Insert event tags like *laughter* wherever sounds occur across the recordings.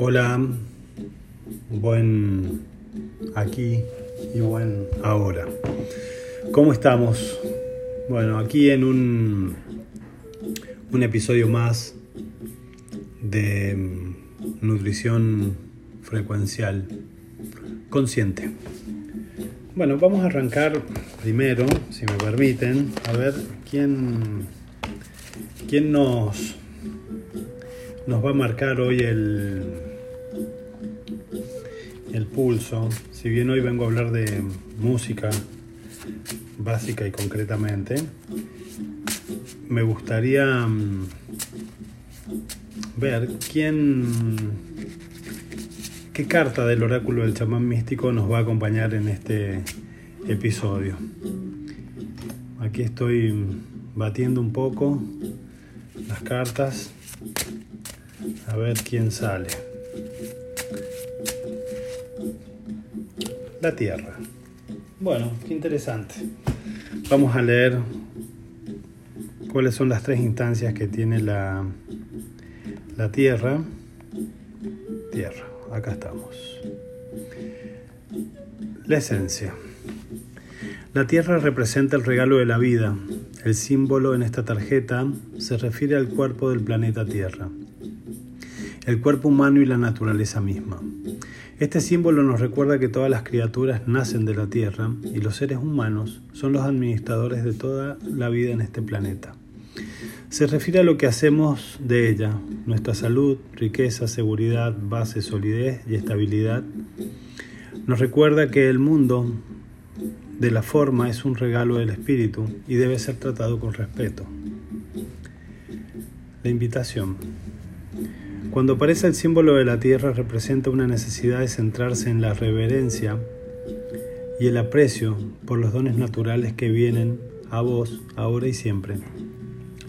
Hola, buen aquí y buen ahora. ¿Cómo estamos? Bueno, aquí en un, un episodio más de nutrición frecuencial consciente. Bueno, vamos a arrancar primero, si me permiten, a ver quién, quién nos, nos va a marcar hoy el, Si bien hoy vengo a hablar de música básica y concretamente, me gustaría mm, ver quién, qué carta del oráculo del chamán místico nos va a acompañar en este episodio. Aquí estoy batiendo un poco las cartas a ver quién sale. La Tierra. Bueno, qué interesante. Vamos a leer cuáles son las tres instancias que tiene la, la Tierra. Tierra, acá estamos. La esencia. La Tierra representa el regalo de la vida. El símbolo en esta tarjeta se refiere al cuerpo del planeta Tierra, el cuerpo humano y la naturaleza misma. Este símbolo nos recuerda que todas las criaturas nacen de la Tierra y los seres humanos son los administradores de toda la vida en este planeta. Se refiere a lo que hacemos de ella, nuestra salud, riqueza, seguridad, base, solidez y estabilidad. Nos recuerda que el mundo de la forma es un regalo del espíritu y debe ser tratado con respeto. La invitación. Cuando aparece el símbolo de la tierra representa una necesidad de centrarse en la reverencia y el aprecio por los dones naturales que vienen a vos ahora y siempre.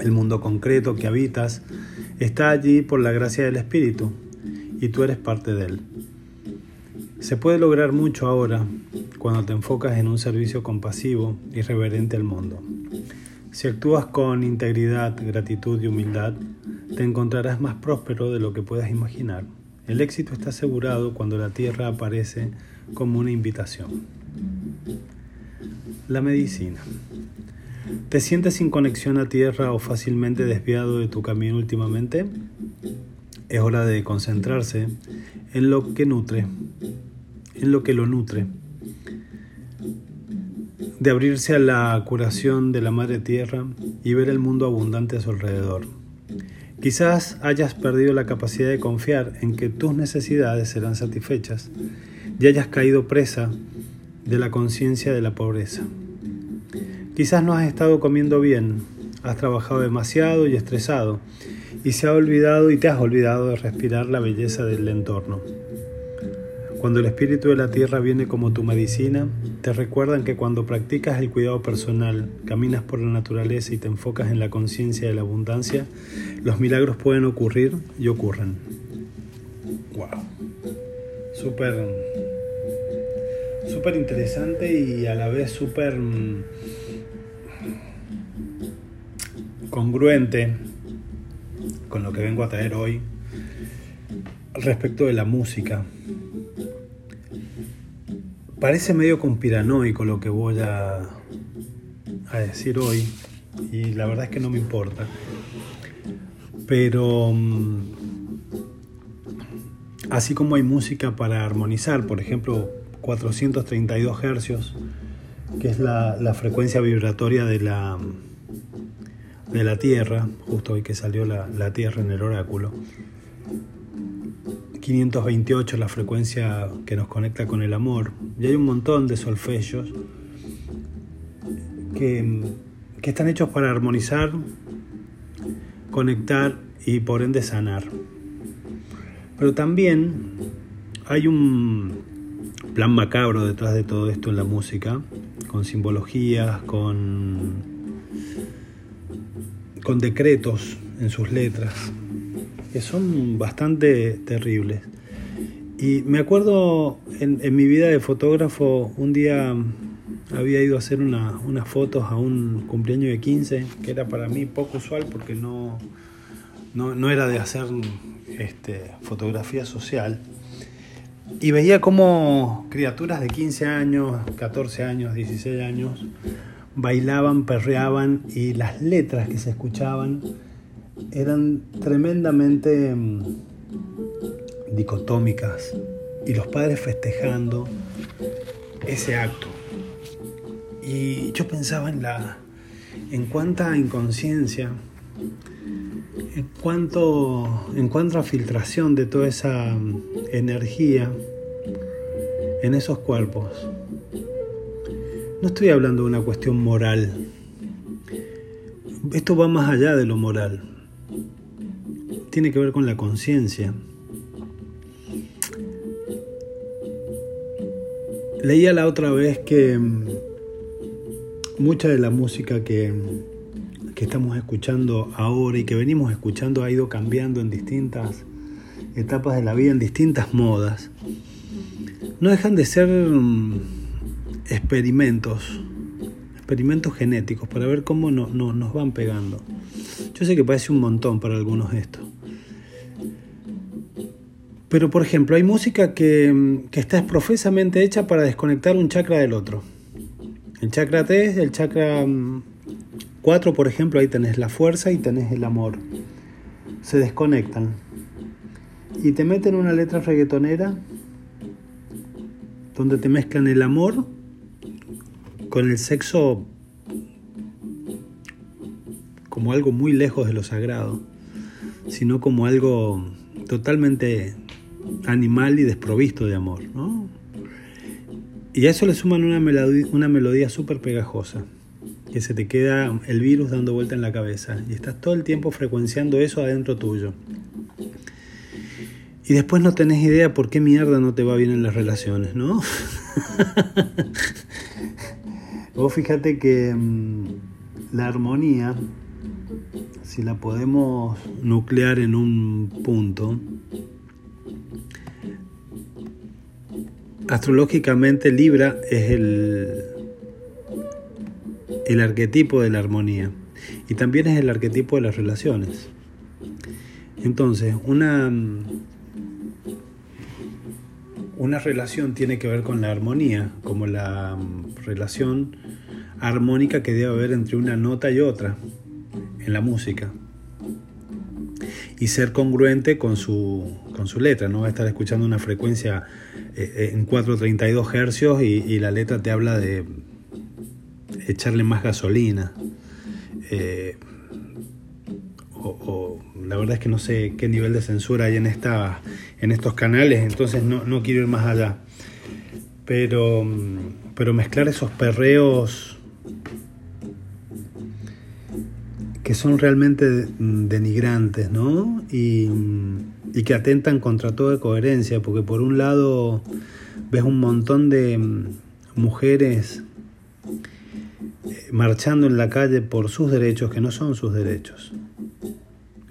El mundo concreto que habitas está allí por la gracia del Espíritu y tú eres parte de él. Se puede lograr mucho ahora cuando te enfocas en un servicio compasivo y reverente al mundo. Si actúas con integridad, gratitud y humildad, te encontrarás más próspero de lo que puedas imaginar. El éxito está asegurado cuando la tierra aparece como una invitación. La medicina. ¿Te sientes sin conexión a tierra o fácilmente desviado de tu camino últimamente? Es hora de concentrarse en lo que nutre, en lo que lo nutre de abrirse a la curación de la Madre Tierra y ver el mundo abundante a su alrededor. Quizás hayas perdido la capacidad de confiar en que tus necesidades serán satisfechas y hayas caído presa de la conciencia de la pobreza. Quizás no has estado comiendo bien, has trabajado demasiado y estresado y se ha olvidado y te has olvidado de respirar la belleza del entorno. Cuando el espíritu de la tierra viene como tu medicina, te recuerdan que cuando practicas el cuidado personal, caminas por la naturaleza y te enfocas en la conciencia de la abundancia, los milagros pueden ocurrir y ocurren. Wow. Súper súper interesante y a la vez súper mm, congruente con lo que vengo a traer hoy respecto de la música parece medio conspiranoico lo que voy a, a decir hoy y la verdad es que no me importa. Pero mm, así como hay música para armonizar, por ejemplo, 432 hercios, que es la, la frecuencia vibratoria de la, de la Tierra, justo hoy que salió la, la Tierra en el oráculo, 528 la frecuencia que nos conecta con el amor. Y hay un montón de solfegios que, que están hechos para armonizar, conectar y por ende sanar. Pero también hay un plan macabro detrás de todo esto en la música, con simbologías, con, con decretos en sus letras que son bastante terribles. Y me acuerdo en, mi vida de fotógrafo, un día había ido a hacer unas fotos a un cumpleaños de 15, que era para mí poco usual porque no, no, era de hacer este, fotografía social. Y veía como criaturas de 15 años, 14 años, 16 años bailaban, perreaban y las letras que se escuchaban eran tremendamente mm, dicotómicas y los padres festejando ese acto. Y yo pensaba en la en cuánta inconsciencia, en cuánto en cuánta filtración de toda esa mm, energía en esos cuerpos. No estoy hablando de una cuestión moral. Esto va más allá de lo moral. Tiene que ver con la conciencia. Leía la otra vez que mm, mucha de la música que, que estamos escuchando ahora y que venimos escuchando ha ido cambiando en distintas etapas de la vida, en distintas modas. No dejan de ser mm, experimentos, experimentos genéticos para ver cómo no, nos van pegando. Yo sé que parece un montón para algunos esto. Pero por ejemplo, hay música que, que está profesamente hecha para desconectar un chakra del otro. El chakra 3, el chakra 4, mm, por ejemplo, ahí tenés la fuerza y tenés el amor. Se desconectan. Y te meten una letra reggaetonera donde te mezclan el amor con el sexo como algo muy lejos de lo sagrado, sino como algo totalmente animal y desprovisto de amor. Y a eso le suman una melodía, una melodía súper pegajosa, que se te queda el virus dando vuelta en la cabeza y estás todo el tiempo frecuenciando eso adentro tuyo. Y después no tenés idea por qué mierda no te va bien en las relaciones, ¿no? *laughs* Vos fíjate que mm, la armonía, si la podemos nuclear en un punto, astrológicamente Libra es el, el arquetipo de la armonía y también es el arquetipo de las relaciones. Entonces, una una relación tiene que ver con la armonía, como la relación armónica que debe haber entre una nota y otra en la música. Y ser congruente con su, con su letra, no va a estar escuchando una frecuencia en 432 hercios y, y, la letra te habla de echarle más gasolina. Eh, o, la verdad es que no sé qué nivel de censura hay en, esta, en estos canales, entonces no, no quiero ir más allá. Pero, pero mezclar esos perreos que son realmente denigrantes, ¿no? Y, y, que atentan contra toda coherencia, porque por un lado ves un montón de mujeres eh, marchando en la calle por sus derechos que no son sus derechos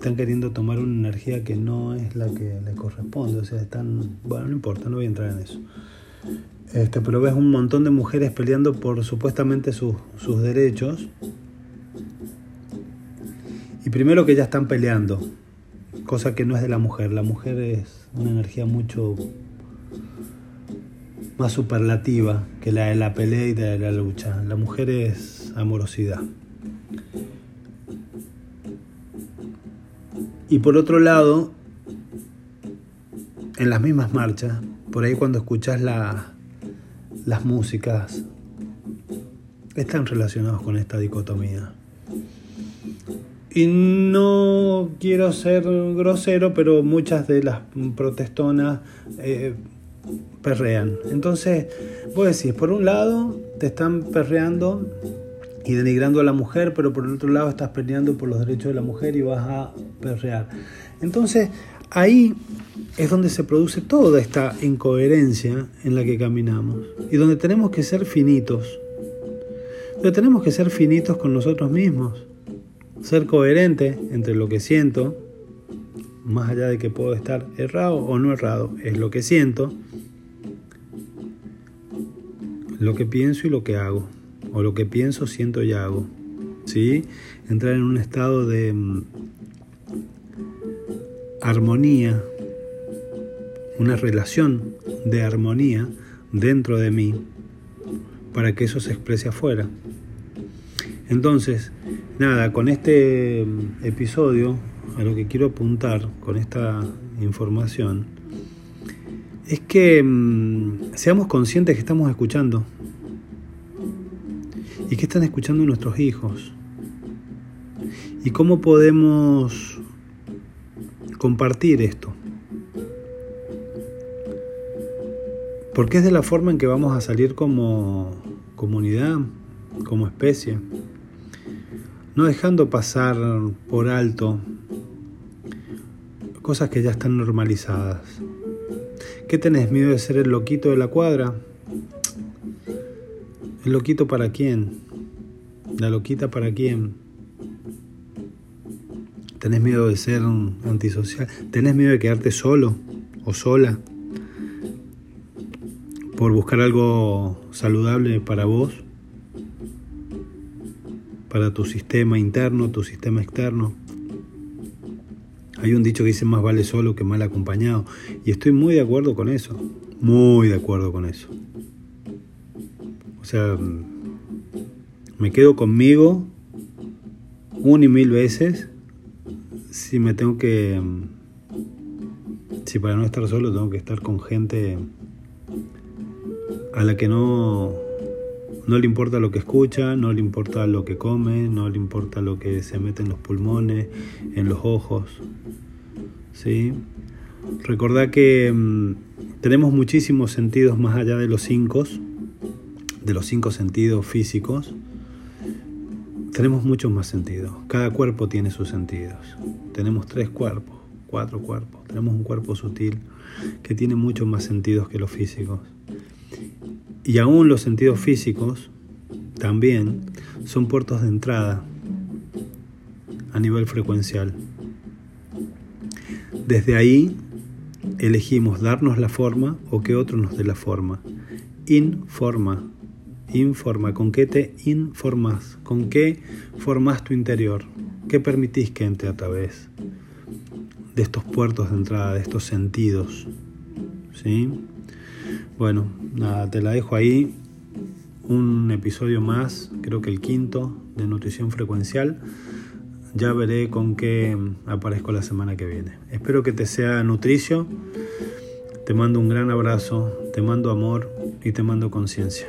están queriendo tomar una energía que no es la que le corresponde, o sea, están, bueno, no importa, no voy a entrar en eso. Este, pero ves un montón de mujeres peleando por supuestamente sus derechos. Y primero que ya están peleando, cosa que no es de la mujer. La mujer es una energía mucho más superlativa que la de la pelea y de la lucha. La mujer es amorosidad. Y por otro lado, en las mismas marchas, por ahí cuando escuchas la, las músicas, están relacionados con esta dicotomía. Y no quiero ser grosero, pero muchas de las protestonas eh, perrean. Entonces, vos decís, por un lado, te están perreando y denigrando a la mujer, pero por el otro lado estás peleando por los derechos de la mujer y vas a perrear. Entonces, ahí es donde se produce toda esta incoherencia en la que caminamos y donde tenemos que ser finitos. Donde tenemos que ser finitos con nosotros mismos. Ser coherente entre lo que siento, más allá de que puedo estar errado o no errado, es lo que siento, lo que pienso y lo que hago o lo que pienso, siento y hago. ¿sí? Entrar en un estado de, armonía, una relación de armonía dentro de mí para que eso se exprese afuera. Entonces, nada, con este episodio, a lo que quiero apuntar con esta información, es que mm, seamos conscientes que estamos escuchando y que están escuchando nuestros hijos y cómo podemos compartir esto. Porque es de la forma en que vamos a salir como comunidad, como especie, no dejando pasar por alto cosas que ya están normalizadas. ¿Qué tenés miedo de ser el loquito de la cuadra? ¿El loquito para quién? ¿La loquita para quién? ¿Tenés miedo de ser antisocial? ¿Tenés miedo de quedarte solo o sola? Por buscar algo saludable para vos, para tu sistema interno, tu sistema externo. Hay un dicho que dice más vale solo que mal acompañado. Y estoy muy de acuerdo con eso. Muy de acuerdo con eso. O sea, me quedo conmigo un y mil veces si me tengo que... Si para no estar solo tengo que estar con gente a la que no, no le importa lo que escucha, no le importa lo que come, no le importa lo que se mete en los pulmones, en los ojos. ¿sí? Recordá que mm, tenemos muchísimos sentidos más allá de los cinco, de los cinco sentidos físicos. Tenemos muchos más sentidos. Cada cuerpo tiene sus sentidos. Tenemos tres cuerpos, cuatro cuerpos. Tenemos un cuerpo sutil que tiene muchos más sentidos que los físicos. Y aún los sentidos físicos también son puertos de entrada a nivel frecuencial. Desde ahí elegimos darnos la forma o que otro nos dé la forma. Informa, informa, ¿con qué te informas? ¿Con qué formas tu interior? ¿Qué permitís que entre a través de estos puertos de entrada, de estos sentidos? ¿Sí? Bueno, nada, te la dejo ahí. Un episodio más, creo que el quinto de nutrición frecuencial. Ya veré con qué aparezco la semana que viene. Espero que te sea nutricio. Te mando un gran abrazo, te mando amor y te mando conciencia.